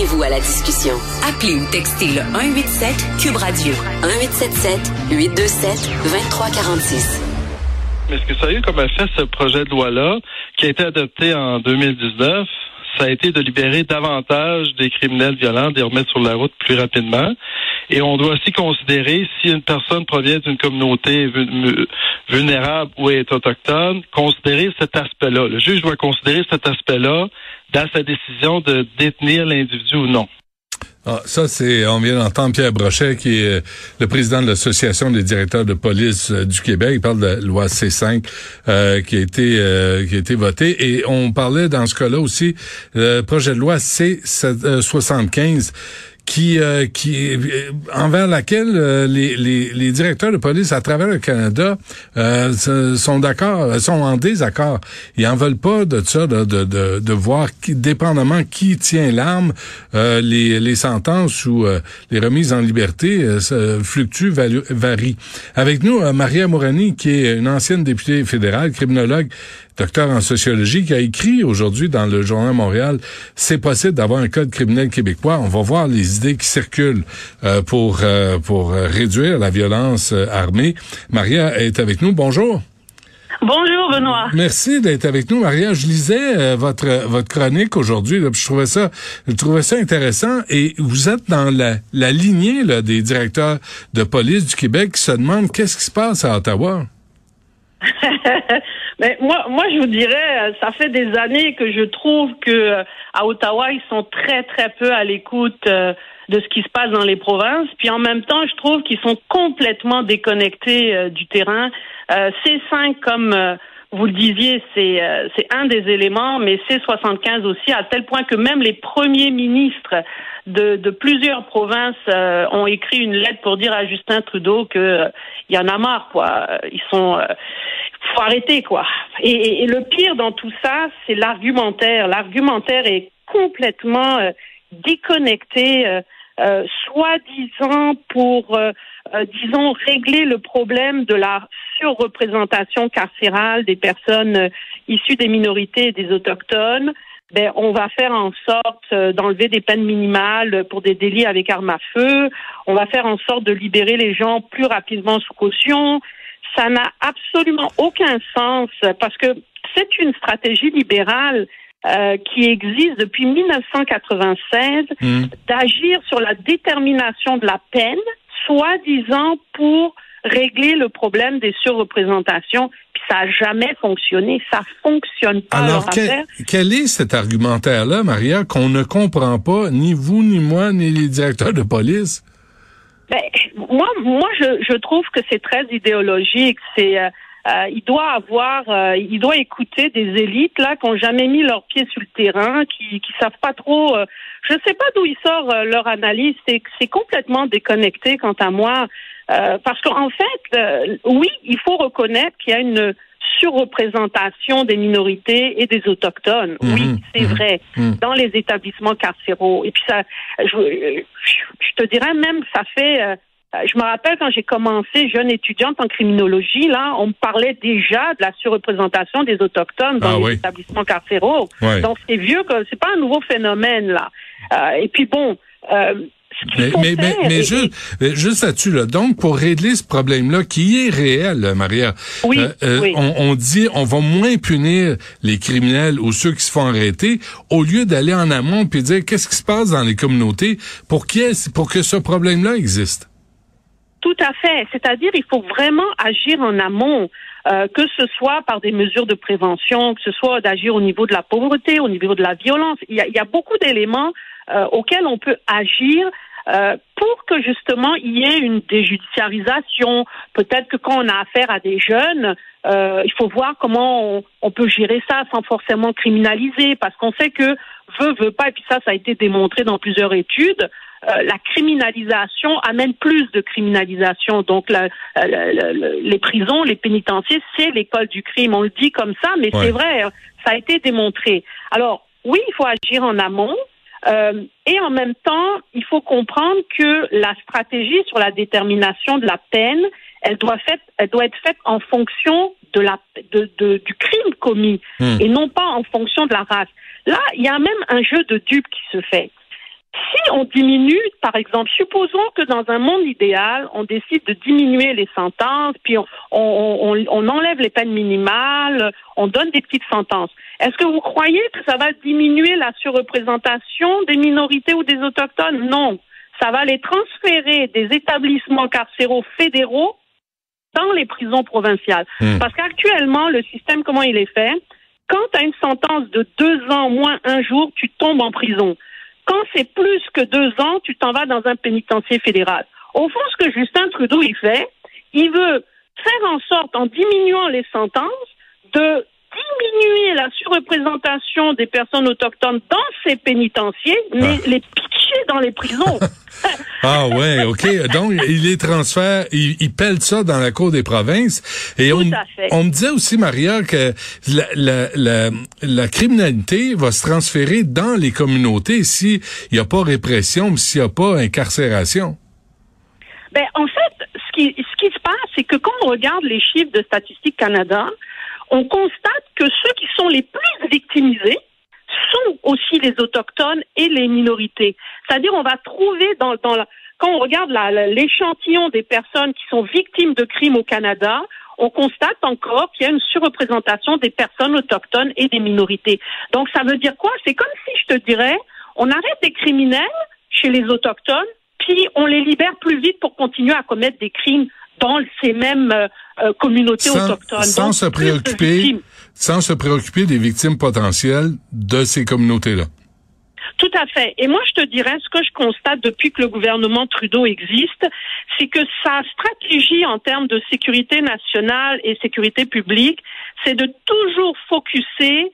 Joignez-vous à la discussion. Appelez ou textez le 187 Cube Radio 1877 827 2346. Mais ce que ça a eu comme effet, ce projet de loi-là, qui a été adopté en 2019, ça a été de libérer davantage des criminels violents, de les remettre sur la route plus rapidement. Et on doit aussi considérer si une personne provient d'une communauté vulnérable ou est autochtone, considérer cet aspect-là. Le juge doit considérer cet aspect-là dans sa décision de détenir l'individu ou non. Ah, ça, c'est, on vient d'entendre Pierre Brochet, qui est le président de l'Association des directeurs de police euh, du Québec. Il parle de la loi C5 euh, qui a été euh, qui a été votée. Et on parlait dans ce cas-là aussi, le projet de loi C75 qui, euh, qui euh, envers laquelle euh, les, les, les, directeurs de police à travers le Canada sont d'accord, sont en désaccord. Ils en veulent pas de ça, de, de, de, voir qui, dépendamment qui tient l'arme, les, les sentences ou les remises en liberté fluctuent, varient. Avec nous, Maria Morani, qui est une ancienne députée fédérale, criminologue, docteur en sociologie, qui a écrit aujourd'hui dans le Journal Montréal, c'est possible d'avoir un code criminel québécois. On va voir les idées qui circulent euh, pour euh, pour réduire la violence euh, armée. Maria est avec nous. Bonjour. Bonjour Benoît. Merci d'être avec nous, Maria. Je lisais votre votre chronique aujourd'hui. Je trouvais ça, je trouvais ça intéressant. Et vous êtes dans la, la lignée là, des directeurs de police du Québec qui se demandent qu'est-ce qui se passe à Ottawa? Mais moi, moi, je vous dirais, euh, ça fait des années que je trouve que euh, à Ottawa, ils sont très, très peu à l'écoute euh, de ce qui se passe dans les provinces. Puis en même temps, je trouve qu'ils sont complètement déconnectés du terrain. C5, comme vous le disiez, c'est c'est un des éléments, mais C75 aussi, à tel point que même les premiers ministres de, de plusieurs provinces ont écrit une lettre pour dire à Justin Trudeau que il y en a marre, quoi. Ils sont faut arrêter quoi. Et, le pire dans tout ça, c'est l'argumentaire. L'argumentaire est complètement euh, déconnecté, euh, euh, soi-disant pour, disons, régler le problème de la surreprésentation carcérale des personnes issues des minorités et des autochtones. Ben, on va faire en sorte d'enlever des peines minimales pour des délits avec arme à feu. On va faire en sorte de libérer les gens plus rapidement sous caution ça n'a absolument aucun sens parce que c'est une stratégie libérale euh, qui existe depuis 1996 mmh. d'agir sur la détermination de la peine, soi-disant pour régler le problème des surreprésentations. Puis ça n'a jamais fonctionné, ça fonctionne pas. Alors quel est cet argumentaire-là, Maria, qu'on ne comprend pas, ni vous, ni moi, ni les directeurs de police? Ben, moi, moi, je, je trouve que c'est très idéologique. C'est euh, euh, il doit avoir, euh, il doit écouter des élites là qui n'ont jamais mis leurs pieds sur le terrain, qui qui savent pas trop. je sais pas d'où ils sortent leur analyse. C'est c'est complètement déconnecté quant à moi, parce qu'en fait, oui, il faut reconnaître qu'il y a une surreprésentation des minorités et des autochtones. Mhm. oui, c'est mhm. vrai, mhm. dans les établissements carcéraux. Et puis ça, je, je te dirais même, ça fait. Euh, je me rappelle quand j'ai commencé jeune étudiante en criminologie, là, on me parlait déjà de la surreprésentation des autochtones dans ah les établissements carcéraux. Donc c'est vieux, c'est pas un nouveau phénomène là. Euh, et puis bon, euh, mais, mais, mais, mais, juste, juste là-dessus, là, donc pour régler ce problème-là, qui est réel, Maria, oui, euh, euh On, on, dit on va moins punir les criminels ou ceux qui se font arrêter, au lieu d'aller en amont puis dire qu'est-ce qui se passe dans les communautés pour, pour que ce problème-là existe. Tout à fait. C'est-à-dire, il faut vraiment agir en amont. Euh, que ce soit par des mesures de prévention, que ce soit d'agir au niveau de la pauvreté, au niveau de la violence. Il y a, beaucoup d'éléments euh, auxquels on peut agir euh, pour que justement il y ait une déjudiciarisation. Peut-être que quand on a affaire à des jeunes, il faut voir comment on, on, peut gérer ça sans forcément criminaliser, parce qu'on sait que veut, veut pas, et puis ça, ça a été démontré dans plusieurs études, euh, la criminalisation amène plus de criminalisation. Donc, la, les prisons, les pénitenciers, c'est l'école du crime. On le dit comme ça, mais c'est vrai, ça a été démontré. Alors, oui, il faut agir en amont. Euh, et en même temps, il faut comprendre que la stratégie sur la détermination de la peine, elle doit, fait, elle doit être faite en fonction de la, de, de, du crime commis hmm. et non pas en fonction de la race. Là, il y a même un jeu de dupes qui se fait. Si on diminue, par exemple, supposons que dans un monde idéal, on décide de diminuer les sentences, puis on, on, on, enlève les peines minimales, on donne des petites sentences. Est-ce que vous croyez que ça va diminuer la surreprésentation des minorités ou des autochtones? Non. Ça va les transférer des établissements carcéraux fédéraux dans les prisons provinciales. Hmm. Parce qu'actuellement, le système, comment il est fait? Quand tu as une sentence de deux ans moins un jour, tu tombes en prison. Quand c'est plus que deux ans, tu t'en vas dans un pénitencier fédéral. Au fond, ce que Justin Trudeau il fait, il veut faire en sorte, en diminuant les sentences, de diminuer la surreprésentation des personnes autochtones dans ces pénitenciers, mais ah. les dans les prisons. ah ouais, ok. Donc il les transfère, il, il, pèle ça dans la cour des provinces. Et on, on me disait aussi Maria que la, la, la, la, criminalité va se transférer dans les communautés s'il n'y a pas répression, s'il n'y a pas incarcération. Ben en fait, ce qui, ce qui se passe, c'est que quand on regarde les chiffres de Statistique Canada, on constate que ceux qui sont les plus victimisés sont aussi les autochtones et les minorités. C'est-à-dire, on va trouver dans, dans la, quand on regarde l'échantillon des personnes qui sont victimes de crimes au Canada, on constate encore qu'il y a une surreprésentation des personnes autochtones et des minorités. Donc, ça veut dire quoi? C'est comme si je te dirais, on arrête des criminels chez les autochtones, puis on les libère plus vite pour continuer à commettre des crimes dans ces mêmes euh, euh, communautés autochtones. Sans se préoccuper, sans se préoccuper des victimes potentielles de ces communautés-là. Tout à fait. Et moi, je te dirais, ce que je constate depuis que le gouvernement Trudeau existe, c'est que sa stratégie en termes de sécurité nationale et sécurité publique, c'est de toujours focuser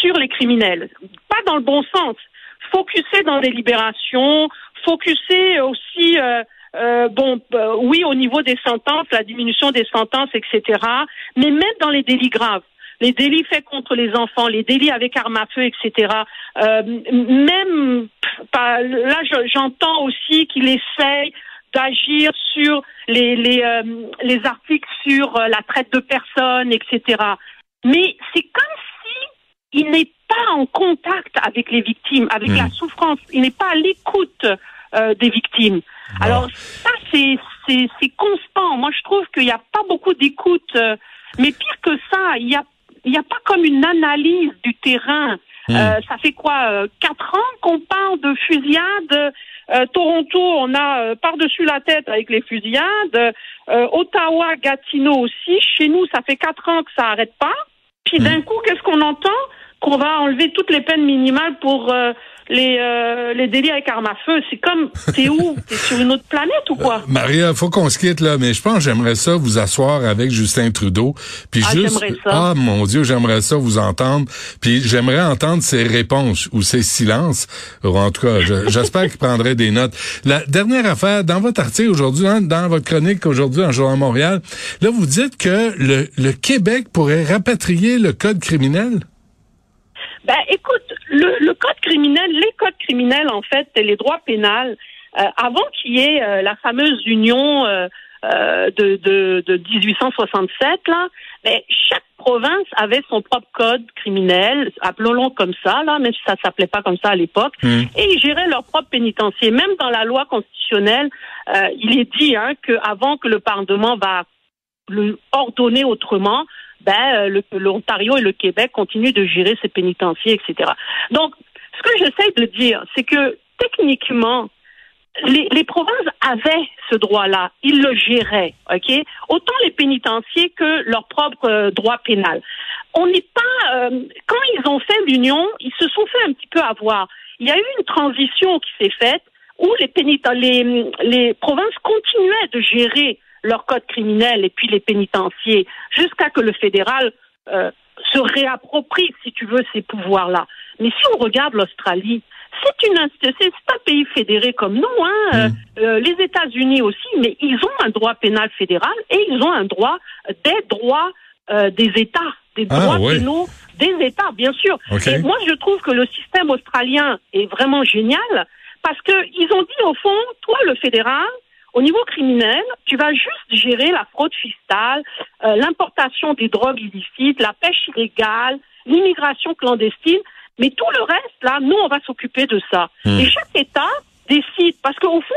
sur les criminels. Pas dans le bon sens. Focuser dans les libérations, focuser aussi euh, euh, bon, euh, oui, au niveau des sentences, la diminution des sentences, etc., mais même dans les délits graves les délits faits contre les enfants, les délits avec armes à feu, etc. Euh, même pas, là, j'entends aussi qu'il essaye d'agir sur les les, euh, les articles sur la traite de personnes, etc. Mais c'est comme si il n'est pas en contact avec les victimes, avec la hmm. souffrance. Il n'est pas à l'écoute des victimes. Alors ça, c'est c'est constant. Moi, je trouve qu'il n'y a pas beaucoup d'écoute. Euh, mais pire que ça, il y a il n'y a pas comme une analyse du terrain. Hmm. Euh, ça fait quoi euh, Quatre ans qu'on parle de fusillade. Toronto, on a par-dessus la tête avec les fusillades. Ottawa, Gatineau aussi. Chez nous, ça fait quatre ans que ça n'arrête pas. Puis hmm. d'un coup, qu'est-ce qu'on entend? Qu'on va enlever toutes les peines minimales pour les, euh, les délits avec armes à feu. C'est comme, t'es où? T'es sur une autre planète ou quoi? Euh, Maria, faut qu'on se quitte là, mais je pense j'aimerais ça vous asseoir avec Justin Trudeau. Puis ah, juste, ah mon Dieu, j'aimerais ça vous entendre. Puis j'aimerais entendre ses réponses ou ses silences. Ou en tout cas, j'espère qu'il prendrait des notes. La dernière affaire, dans votre article aujourd'hui, hein, dans votre chronique aujourd'hui en Journal Montréal, là, vous dites que le, le Québec pourrait rapatrier le code criminel. Ben, écoute, le, le, code criminel, les codes criminels, en fait, les droits pénals, euh, avant qu'il y ait euh, la fameuse union euh, euh de, de, de, 1867, là, ben, chaque province avait son propre code criminel, appelons-le comme ça, là, même si ça s'appelait pas comme ça à l'époque, mmh. et ils géraient leur propre pénitencier. Même dans la loi constitutionnelle, il est dit hein, qu'avant que le Parlement va le ordonner autrement, ben, euh, l'Ontario et le Québec continuent de gérer ces pénitenciers, etc. Donc, ce que j'essaie de dire, c'est que techniquement, les, les, provinces avaient ce droit-là, ils le géraient, ok? Autant les pénitenciers que leur propre euh, droit pénal. On n'est pas euh, quand ils ont fait l'union, ils se sont fait un petit peu avoir. Il y a eu une transition qui s'est faite où les, les, les provinces continuaient de gérer leur code criminel et puis les pénitenciers, jusqu'à que le fédéral euh, se réapproprie, si tu veux, ces pouvoirs-là. Mais si on regarde l'Australie, c'est une c'est un pays fédéré comme nous, hein. Mm. Euh, les États-Unis aussi, mais ils ont un droit pénal fédéral et ils ont un droit des droits euh, des États, des ah, droits pénaux des États, bien sûr. Et moi, je trouve que le système australien est vraiment génial parce qu'ils ont dit au fond, toi, le fédéral, au niveau criminel, tu vas juste gérer la fraude fiscale, euh, l'importation des drogues illicites, la pêche illégale, l'immigration clandestine, mais tout le reste, là, nous, on va s'occuper de ça. Hmm. Et chaque État décide, parce qu'au fond,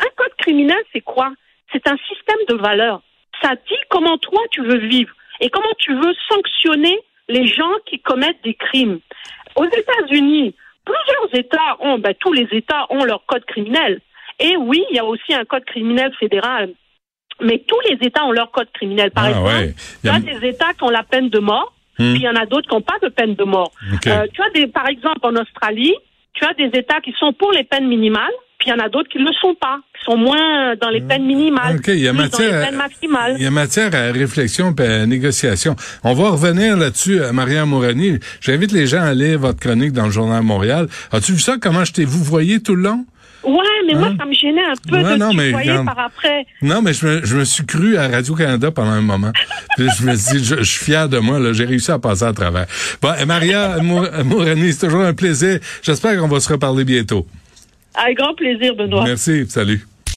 un code criminel, c'est quoi? C'est un système de valeurs. Ça dit comment toi, tu veux vivre et comment tu veux sanctionner les gens qui commettent des crimes. Aux États-Unis, plusieurs États ont, ben, tous les États ont leur code criminel. Et oui, il y a aussi un code criminel fédéral. Mais tous les États ont leur code criminel. Par ah, exemple, il y a des États qui ont la peine de mort, hmm. puis il y en a d'autres qui n'ont pas de peine de mort. Euh, tu as des, par exemple, en Australie, tu as des États qui sont pour les peines minimales, puis il y en a d'autres qui ne le sont pas, qui sont moins dans les peines minimales, il y a matière, dans les peines maximales. Il y a matière à réflexion et à négociation. On va revenir là-dessus, à Maria Mourani. J'invite les gens à lire votre chronique dans le Journal Montréal. As-tu vu ça, comment je t'ai vous voyez tout le long? Mais moi, hein? ça me gênait un peu de non, mais, par après. Non, mais je me, je me suis cru à Radio-Canada pendant un moment. je me suis dit, je, suis fier de moi, là. J'ai réussi à passer à travers. Bon, Maria Mourani, c'est toujours un plaisir. J'espère qu'on va se reparler bientôt. Avec grand plaisir, Benoît. Merci. Salut.